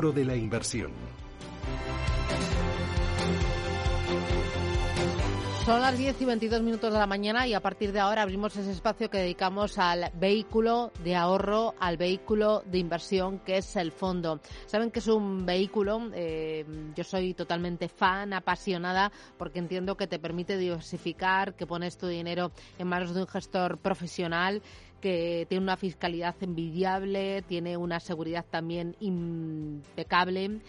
De la Inversión. Son las 10 y 22 minutos de la mañana y a partir de ahora abrimos ese espacio que dedicamos al vehículo de ahorro, al vehículo de inversión que es el fondo. Saben que es un vehículo, eh, yo soy totalmente fan, apasionada, porque entiendo que te permite diversificar, que pones tu dinero en manos de un gestor profesional que tiene una fiscalidad envidiable, tiene una seguridad también impecable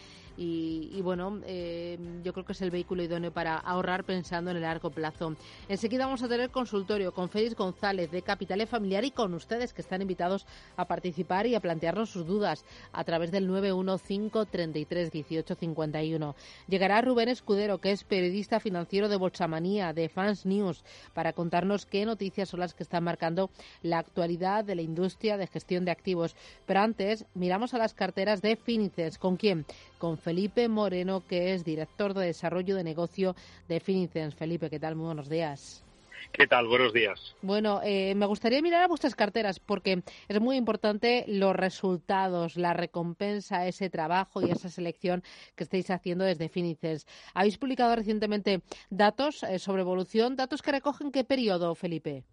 y, bueno, eh, yo creo que es el vehículo idóneo para ahorrar pensando en el largo plazo. Enseguida vamos a tener consultorio con Félix González de Capitales Familiar y con ustedes que están invitados a participar y a plantearnos sus dudas a través del 915 33 18 51. Llegará Rubén Escudero, que es periodista financiero de Bolsamanía, de Fans News, para contarnos qué noticias son las que están marcando la actualidad de la industria de gestión de activos. Pero antes, miramos a las carteras de Finices. ¿Con quién? Con Felipe Moreno, que es director de desarrollo de negocio de Finicens. Felipe, ¿qué tal? Muy buenos días. ¿Qué tal? Buenos días. Bueno, eh, me gustaría mirar a vuestras carteras porque es muy importante los resultados, la recompensa, ese trabajo y esa selección que estáis haciendo desde Finicens. Habéis publicado recientemente datos eh, sobre evolución, datos que recogen qué periodo, Felipe.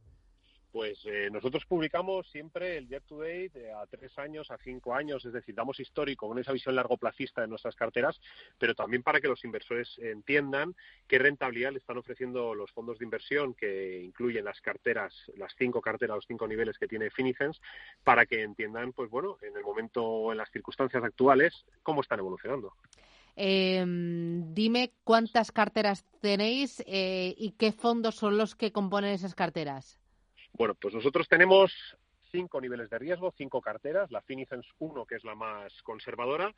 Pues eh, nosotros publicamos siempre el year to date eh, a tres años, a cinco años, es decir, damos histórico con esa visión largo plazista de nuestras carteras, pero también para que los inversores entiendan qué rentabilidad le están ofreciendo los fondos de inversión que incluyen las carteras, las cinco carteras, los cinco niveles que tiene Finicens, para que entiendan, pues bueno, en el momento, en las circunstancias actuales, cómo están evolucionando. Eh, dime cuántas carteras tenéis eh, y qué fondos son los que componen esas carteras. Bueno, pues nosotros tenemos cinco niveles de riesgo, cinco carteras, la Finicens 1, que es la más conservadora,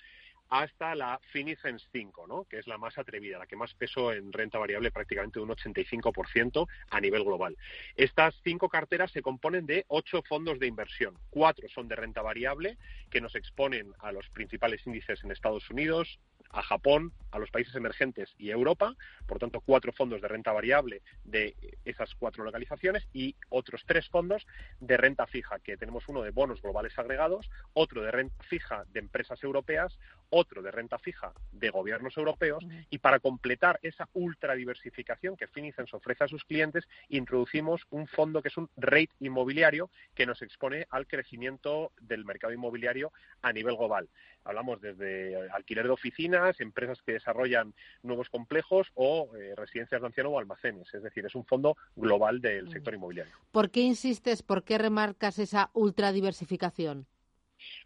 hasta la Finicens 5, ¿no? que es la más atrevida, la que más peso en renta variable, prácticamente un 85% a nivel global. Estas cinco carteras se componen de ocho fondos de inversión. Cuatro son de renta variable, que nos exponen a los principales índices en Estados Unidos, a Japón, a los países emergentes y a Europa, por tanto, cuatro fondos de renta variable de esas cuatro localizaciones y otros tres fondos de renta fija, que tenemos uno de bonos globales agregados, otro de renta fija de empresas europeas, otro de renta fija de gobiernos europeos. Y para completar esa ultradiversificación que Finicens ofrece a sus clientes, introducimos un fondo que es un rate inmobiliario que nos expone al crecimiento del mercado inmobiliario a nivel global. Hablamos desde alquiler de oficinas, empresas que desarrollan nuevos complejos o eh, residencias de ancianos o almacenes. Es decir, es un fondo global del sector inmobiliario. ¿Por qué insistes, por qué remarcas esa ultradiversificación?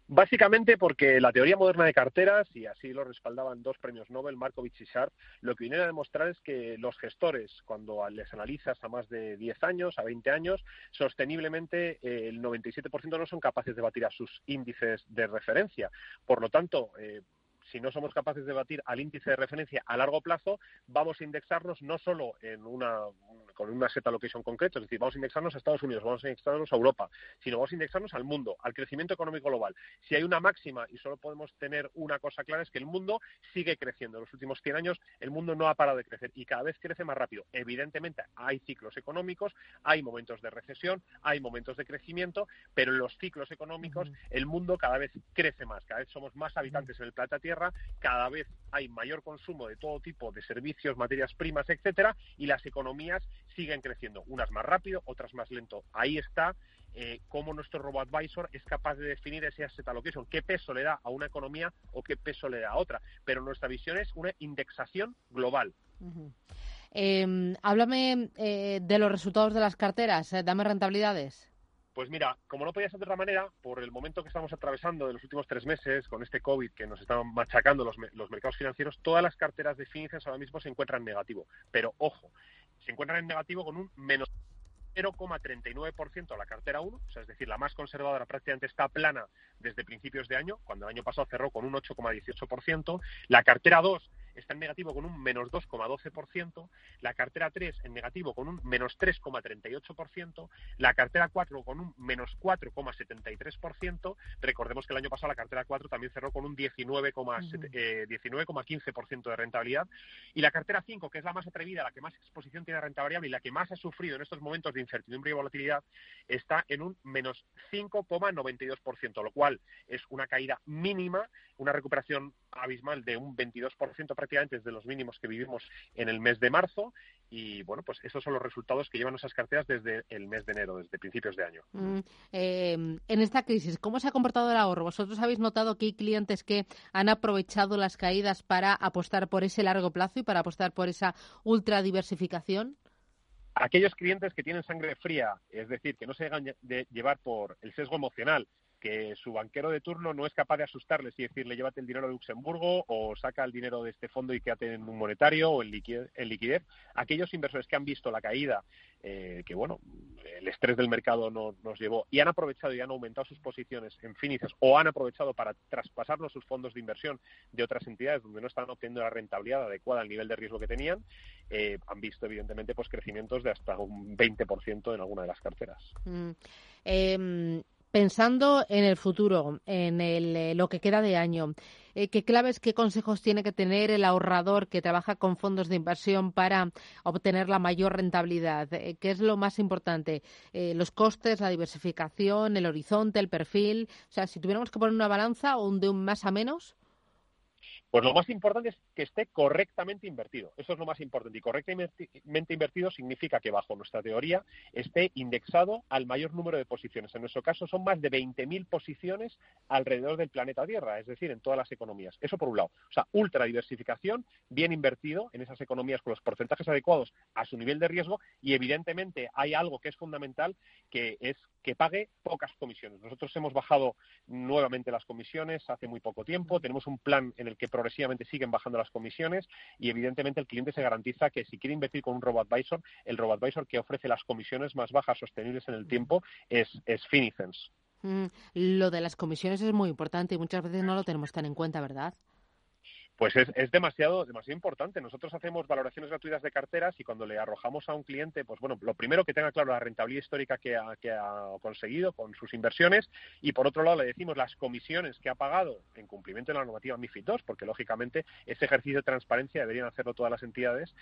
Básicamente porque la teoría moderna de carteras, y así lo respaldaban dos premios Nobel, Markovich y Sharp, lo que vienen a demostrar es que los gestores, cuando les analizas a más de 10 años, a 20 años, sosteniblemente eh, el 97% no son capaces de batir a sus índices de referencia. Por lo tanto, eh, si no somos capaces de batir al índice de referencia a largo plazo, vamos a indexarnos no solo en una, con una set allocation concreto, es decir, vamos a indexarnos a Estados Unidos, vamos a indexarnos a Europa, sino vamos a indexarnos al mundo, al crecimiento económico global. Si hay una máxima y solo podemos tener una cosa clara es que el mundo sigue creciendo. En los últimos 100 años el mundo no ha parado de crecer y cada vez crece más rápido. Evidentemente hay ciclos económicos, hay momentos de recesión, hay momentos de crecimiento, pero en los ciclos económicos el mundo cada vez crece más, cada vez somos más habitantes en el planeta Tierra cada vez hay mayor consumo de todo tipo de servicios, materias primas, etcétera, y las economías siguen creciendo, unas más rápido, otras más lento. Ahí está eh, cómo nuestro RoboAdvisor es capaz de definir ese asset allocation, qué peso le da a una economía o qué peso le da a otra. Pero nuestra visión es una indexación global. Em, háblame eh, de los resultados de las carteras, eh, dame rentabilidades. Pues mira, como no podía ser de otra manera, por el momento que estamos atravesando de los últimos tres meses con este COVID que nos está machacando los, mercados financieros, todas las carteras de Finicens ahora mismo se encuentran en negativo. Pero ojo, se encuentran en negativo con un menos 0,39% la cartera 1, o sea, es decir, la más conservadora prácticamente está plana desde principios de año, cuando el año pasado cerró con un 8,18%, la cartera 2 está en negativo con un menos 2,12%, la cartera 3 en negativo con un menos 3,38%, la cartera 4 con un menos 4,73%, recordemos que el año pasado la cartera 4 también cerró con un 19,15% eh, de rentabilidad, y la cartera 5, que es la más atrevida, la que más exposición tiene a renta variable y la que más ha sufrido en estos momentos de incertidumbre y volatilidad, está en un menos 5,92%, lo cual es una caída mínima, una recuperación abismal de un 22% prácticamente desde los mínimos que vivimos en el mes de marzo y bueno, pues esos son los resultados que llevan esas carteras desde el mes de enero, desde principios de año. Mm, eh, en esta crisis, ¿cómo se ha comportado el ahorro? ¿Vosotros habéis notado que hay clientes que han aprovechado las caídas para apostar por ese largo plazo y para apostar por esa ultra diversificación? Aquellos clientes que tienen sangre fría, es decir, que no se dejan de llevar por el sesgo emocional, que su banquero de turno no es capaz de asustarles y decirle llévate el dinero de Luxemburgo o saca el dinero de este fondo y quédate en un monetario o en liquidez. Aquellos inversores que han visto la caída, eh, que bueno, el estrés del mercado nos llevó y han aprovechado y han aumentado sus posiciones en Finices o han aprovechado para traspasarnos sus fondos de inversión de otras entidades donde no están obteniendo la rentabilidad adecuada al nivel de riesgo que tenían, eh, han visto evidentemente pues crecimientos de hasta un 20% en alguna de las carteras. Mm. Em, pensando en el futuro, en eh, lo que queda de año, eh, ¿qué claves, qué consejos tiene que tener el ahorrador que trabaja con fondos de inversión para obtener la mayor rentabilidad? Eh, ¿Qué es lo más importante? ¿Los costes, la diversificación, el horizonte, el perfil? O sea, si tuviéramos que poner una balanza, un de un más a menos. Pues lo más importante es que esté correctamente invertido. Eso es lo más importante. Y correctamente invertido significa que bajo nuestra teoría esté indexado al mayor número de posiciones. En nuestro caso son más de 20.000 posiciones alrededor del planeta Tierra, es decir, en todas las economías. Eso por un lado. O sea, ultra diversificación, bien invertido en esas economías con los porcentajes adecuados a su nivel de riesgo y evidentemente hay algo que es fundamental que es que pague pocas comisiones. Nosotros hemos bajado nuevamente las comisiones hace muy poco tiempo. Tenemos un plan en el que progresivamente siguen bajando las comisiones y evidentemente el cliente se garantiza que si quiere invertir con un robo-advisor, el robo-advisor que ofrece las comisiones más bajas sostenibles en el tiempo es, es Finicens. Mm, lo de las comisiones es muy importante y muchas veces no lo tenemos tan en cuenta, ¿verdad? Pues es, es, demasiado, demasiado importante. Nosotros hacemos valoraciones gratuitas de carteras y cuando le arrojamos a un cliente, pues bueno, lo primero que tenga claro la rentabilidad histórica que ha, que ha conseguido con sus inversiones y por otro lado le decimos las comisiones que ha pagado en cumplimiento de la normativa MIFID II, porque lógicamente ese ejercicio de transparencia deberían hacerlo todas las entidades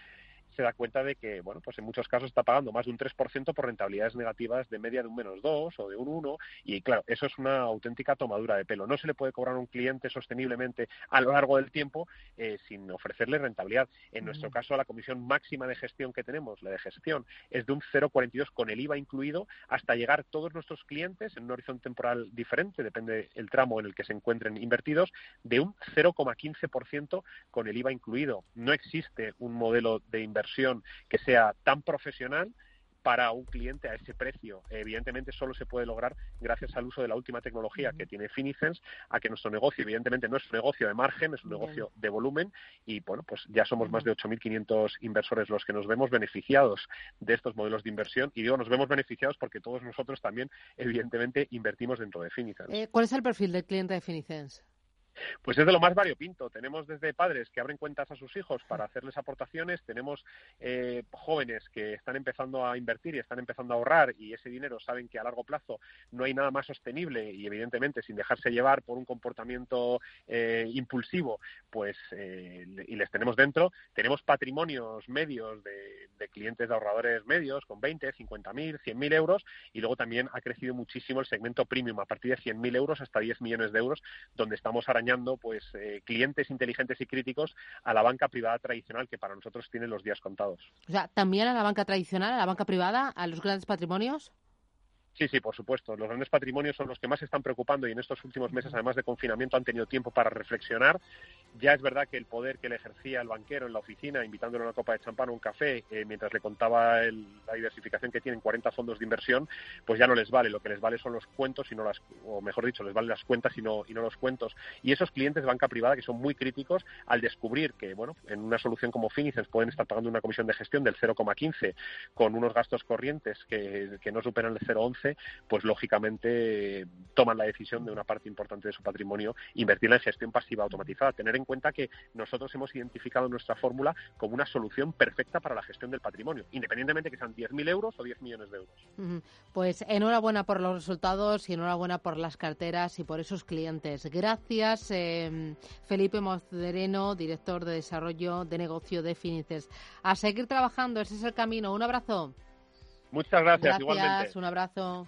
se da cuenta de que, bueno, pues en muchos casos está pagando más de un 3% por rentabilidades negativas de media de un menos 2 o de un 1 y claro, eso es una auténtica tomadura de pelo. No se le puede cobrar a un cliente sosteniblemente a lo largo del tiempo eh, sin ofrecerle rentabilidad. En nuestro mm. caso, la comisión máxima de gestión que tenemos, la de gestión, es de un 0,42 con el IVA incluido hasta llegar todos nuestros clientes en un horizonte temporal diferente, depende el tramo en el que se encuentren invertidos, de un 0,15% con el IVA incluido. No existe un modelo de inversión que sea tan profesional para un cliente a ese precio. Evidentemente solo se puede lograr gracias al uso de la última tecnología que tiene Finicens, a que nuestro negocio evidentemente no es un negocio de margen, es un negocio de volumen y bueno, pues ya somos más de 8.500 inversores los que nos vemos beneficiados de estos modelos de inversión y digo, nos vemos beneficiados porque todos nosotros también evidentemente invertimos dentro de Finicens. Eh, ¿Cuál es el perfil del cliente de Finicens? Pues es de lo más variopinto. Tenemos desde padres que abren cuentas a sus hijos para hacerles aportaciones, tenemos eh, jóvenes que están empezando a invertir y están empezando a ahorrar y ese dinero saben que a largo plazo no hay nada más sostenible y evidentemente sin dejarse llevar por un comportamiento eh, impulsivo, pues eh, y les tenemos dentro. Tenemos patrimonios medios de, clientes de ahorradores medios con 20, 50 mil, 100 mil euros y luego también ha crecido muchísimo el segmento premium a partir de 100 mil euros hasta 10 millones de euros, donde estamos arañando pues eh, clientes inteligentes y críticos a la banca privada tradicional que para nosotros tiene los días contados. O sea, también a la banca tradicional, a la banca privada, a los grandes patrimonios. Sí, sí, por supuesto. Los grandes patrimonios son los que más se están preocupando y en estos últimos meses, además de confinamiento, han tenido tiempo para reflexionar. Ya es verdad que el poder que le ejercía el banquero en la oficina, invitándole a una copa de champán o un café, eh, mientras le contaba la diversificación que tienen 40 fondos de inversión, pues ya no les vale. Lo que les vale son los cuentos y no las, o mejor dicho, les valen las cuentas y no, y no los cuentos. Y esos clientes de banca privada que son muy críticos al descubrir que, bueno, en una solución como Finicens pueden estar pagando una comisión de gestión del 0,15 con unos gastos corrientes que, que no superan el 0,11 pues lógicamente toman la decisión de una parte importante de su patrimonio invertirla en gestión pasiva automatizada. Tener en cuenta que nosotros hemos identificado nuestra fórmula como una solución perfecta para la gestión del patrimonio, independientemente que sean 10.000 euros o 10 millones de euros. Pues enhorabuena por los resultados y enhorabuena por las carteras y por esos clientes. Gracias, eh, Felipe Mozdereno, director de desarrollo de negocio de Finices. A seguir trabajando, ese es el camino. Un abrazo. Muchas gracias, gracias igualmente. Un abrazo.